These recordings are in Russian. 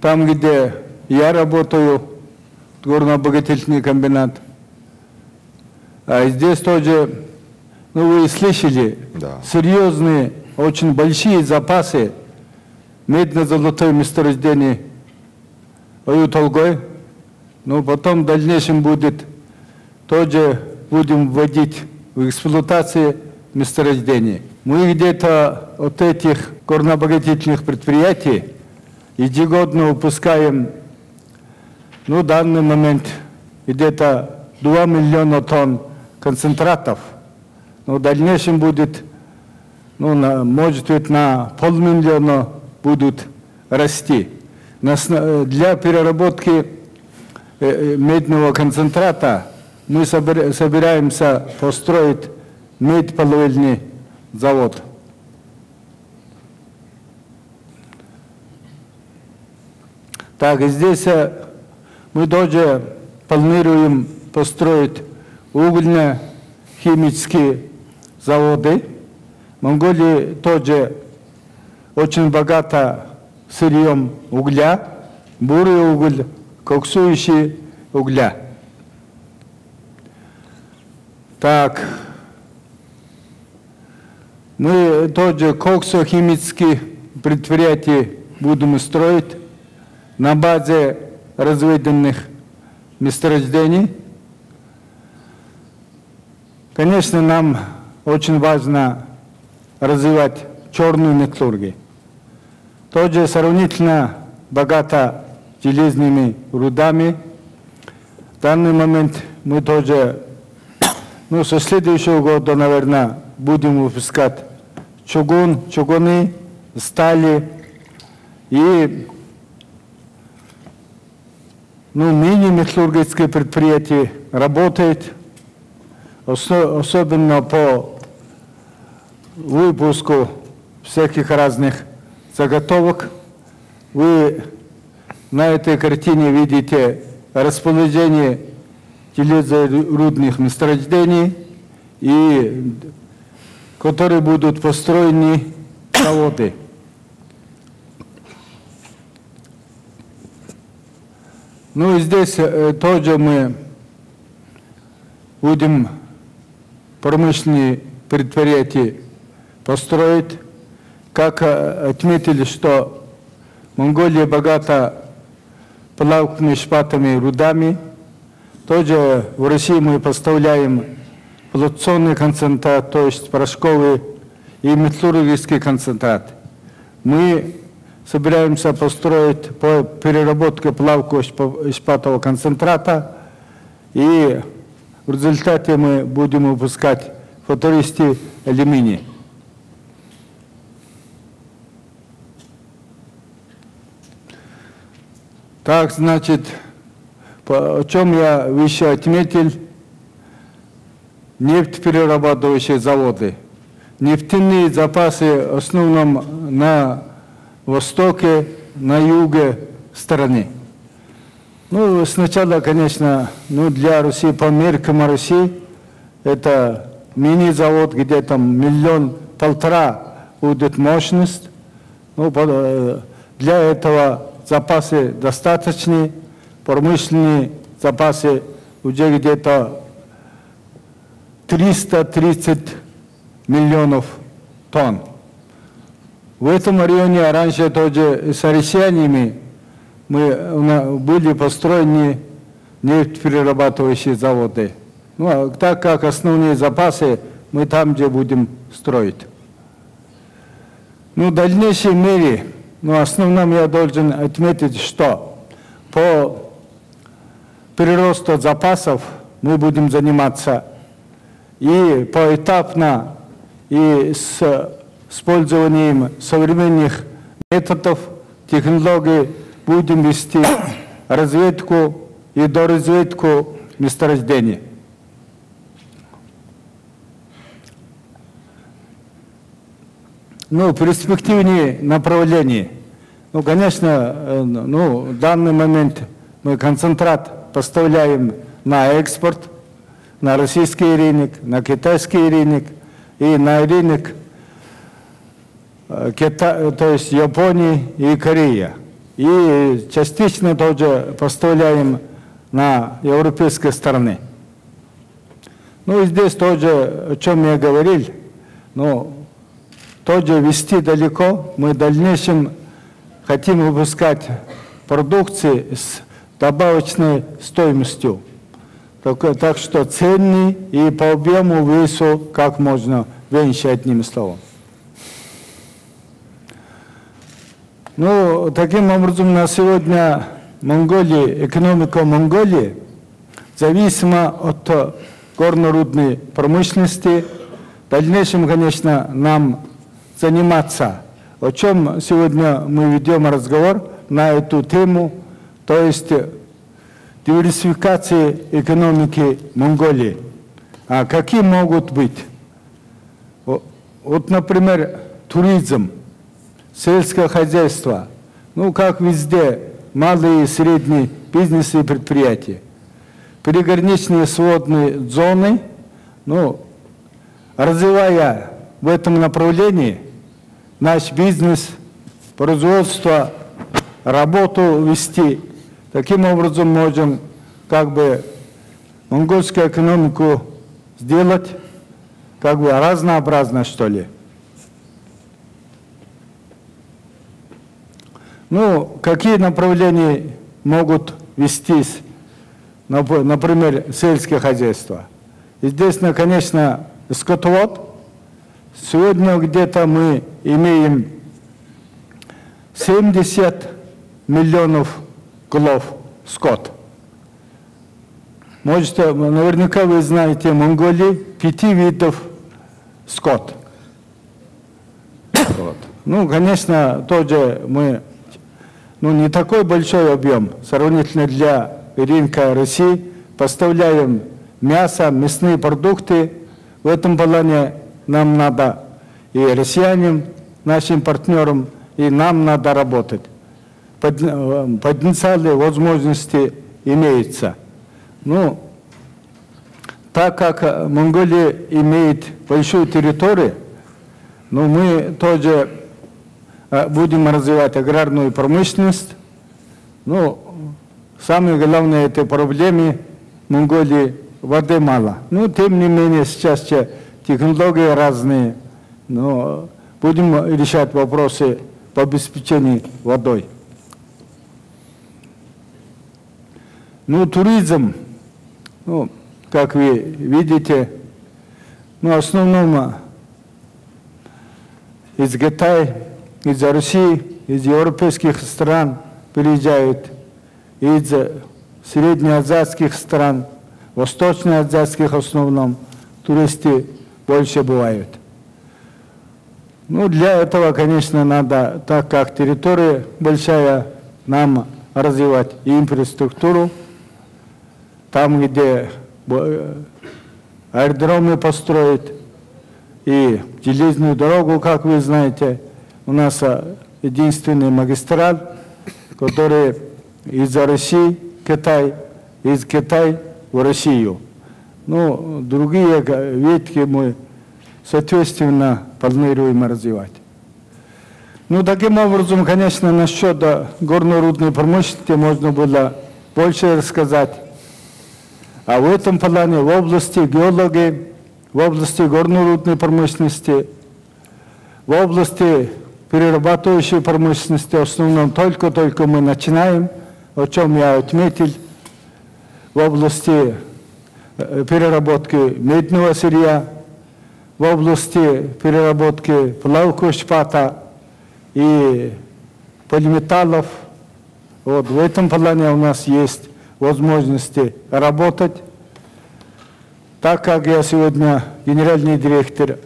там, где я работаю, горно-обогатительный комбинат. А здесь тоже, ну вы слышали, Да. серьезные, очень большие запасы медно-золотое месторождение Аютолгой. Но потом в дальнейшем будет тоже будем вводить в эксплуатации месторождений. Мы где-то от этих горнообогатительных предприятий ежегодно выпускаем, ну, в данный момент где-то 2 миллиона тонн концентратов. Но в дальнейшем будет, ну, на, может быть, на полмиллиона будут расти. Сна- Для переработки э, э, медного концентрата мы собира- собираемся построить медполовильный завод. Так, здесь мы тоже планируем построить угольно-химические заводы. Монголия тоже очень богата сырьем угля, бурый уголь, коксующий угля. Так, мы тоже коксохимические предприятия будем строить на базе разведенных месторождений. Конечно, нам очень важно развивать черную металлургию. Тоже сравнительно богата железными рудами. В данный момент мы тоже, ну, со следующего года, наверное, будем выпускать чугун, чугуны, стали и ну, мини-металлургическое предприятие работает, осо- особенно по выпуску всяких разных заготовок. Вы на этой картине видите расположение железорудных месторождений, и, которые будут построены заводы. Ну и здесь э, тоже мы будем промышленные предприятия построить. Как э, отметили, что Монголия богата плавками, шпатами, рудами. Тоже в России мы поставляем флотационный концентрат, то есть порошковый и металлургический концентрат. Мы собираемся построить по переработке плавкого шпа- и шпатового концентрата, и в результате мы будем выпускать футуристы алюминий. Так, значит, о чем я выше отметил, нефтеперерабатывающие заводы. Нефтяные запасы в основном на востоке, на юге страны. Ну, сначала, конечно, ну, для России, по меркам России, это мини-завод, где там миллион, полтора будет мощность. Ну, э, для этого запасы достаточные, промышленные запасы уже где-то 330 миллионов тонн. В этом районе раньше тоже с россиянами мы, были построены нефтеперерабатывающие заводы. Ну, а так как основные запасы мы там, где будем строить. Ну, в дальнейшей мере, ну, основном я должен отметить, что по приросту запасов мы будем заниматься и поэтапно, и с использованием современных методов, технологий будем вести разведку и доразведку месторождений. Ну, перспективные направления. Ну, конечно, э, ну, в данный момент мы концентрат поставляем на экспорт, на российский рынок, на китайский рынок и на рынок Кита- то есть Японии и Корея. и частично тоже поставляем на европейской стороны. Ну и здесь тоже, о чем я говорил, но тоже вести далеко. Мы в дальнейшем хотим выпускать продукции с добавочной стоимостью. Так, так что ценный и по объему весу как можно меньше, одним словом. Ну, таким образом, на сегодня Монголии, экономика Монголии зависима от горно-рудной промышленности. В дальнейшем, конечно, нам заниматься, о чем сегодня мы ведем разговор на эту тему, то есть диверсификации экономики Монголии. А какие могут быть? Вот, например, туризм, сельское хозяйство, ну, как везде, малые и средние бизнесы и предприятия. Приграничные сводные зоны, ну, развивая в этом направлении наш бизнес, производство, работу вести, таким образом можем как бы монгольскую экономику сделать как бы разнообразно, что ли. Ну, какие направления могут вестись, например, сельское хозяйство? И здесь, ну, конечно, скотовод. Сегодня где-то мы имеем 70 миллионов голов скот. Может, наверняка вы знаете, в Монголии пяти видов скот. Вот. Ну, конечно, тоже мы ну, не такой большой объем сравнительно для рынка России. Поставляем мясо, мясные продукты. В этом плане нам надо и россиянам, нашим партнерам, и нам надо работать. Потенциалы, возможности имеются. Ну, так как Монголия имеет большую территорию, ну, мы тоже Э, будем развивать аграрную промышленность. Ну, самое главное этой проблеме Монголии воды мало. Ну, тем не менее, сейчас технологии разные, но будем решать вопросы по обеспечению водой. Ну, туризм, ну, как вы видите, ну, в основном из Китая из России, из европейских стран приезжают, из среднеазиатских стран, восточноазиатских в основном, туристы больше бывают. Ну, для этого, конечно, надо, так как территория большая, нам развивать инфраструктуру, там, где э, аэродромы построить, и железную дорогу, как вы знаете, у нас единственный магистраль, который из России, Китай, из Китая в Россию. Ну, другие ветки мы, соответственно, планируем развивать. Ну, таким образом, конечно, насчет горно-рудной промышленности можно было больше рассказать. А в этом плане, в области геологии, в области горно-рудной промышленности, в области перерабатывающей промышленности в основном только-только мы начинаем, о чем я отметил, в области э, переработки медного сырья, в области переработки плавкого шпата и полиметаллов. Вот в этом плане у нас есть возможности работать. Так как я сегодня генеральный директор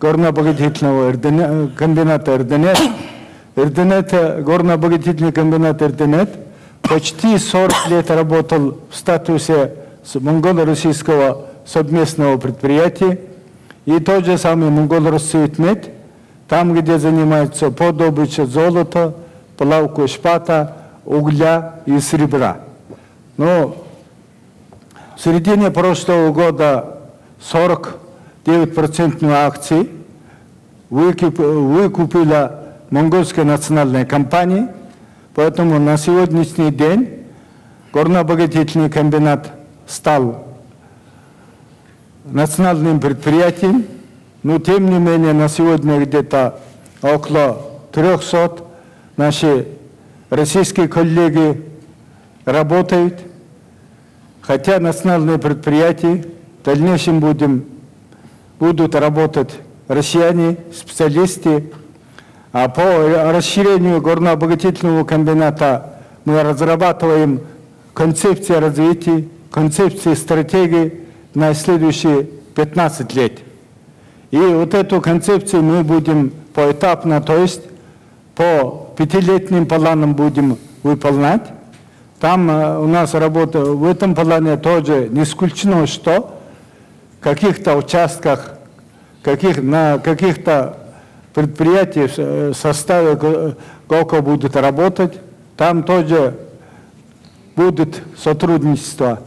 горно-обогатительного комбината РДНЕТ. РДНЕТ, горно-обогатительный комбинат РДНЕТ, почти 40 лет работал в статусе монголо-российского совместного предприятия. И тот же самый монголо-россиетмет, там, где занимаются по золота, плавку шпата, угля и серебра. Но в середине прошлого года 40 9% акций выкупила монгольская национальная компания. Поэтому на сегодняшний день горнообогатительный комбинат стал национальным предприятием, но тем не менее на сегодня где-то около 300 наши российские коллеги работают, хотя национальные предприятия в дальнейшем будем, будут работать россияне, специалисты, а по расширению горнообогатительного комбината мы разрабатываем концепции развития, концепции стратегии на следующие 15 лет. И вот эту концепцию мы будем поэтапно, то есть по пятилетним планам будем выполнять. Там э, у нас работа в этом плане тоже не исключено, что каких-то участках, каких, на каких-то предприятиях в составе ГОКа будет работать, там тоже будет сотрудничество.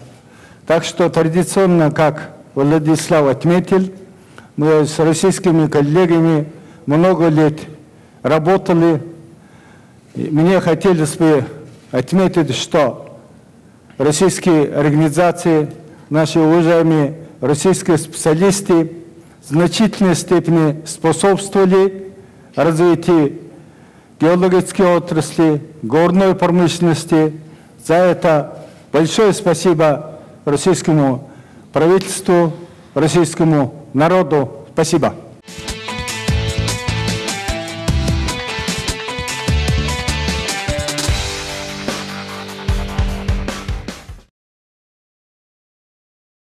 Так что традиционно, как Владислав отметил, мы с российскими коллегами много лет работали. И мне хотелось бы отметить, что российские организации, наши уважаемые российские специалисты в значительной степени способствовали развитию геологической отрасли, горной промышленности. За это большое спасибо российскому правительству, российскому народу. Спасибо.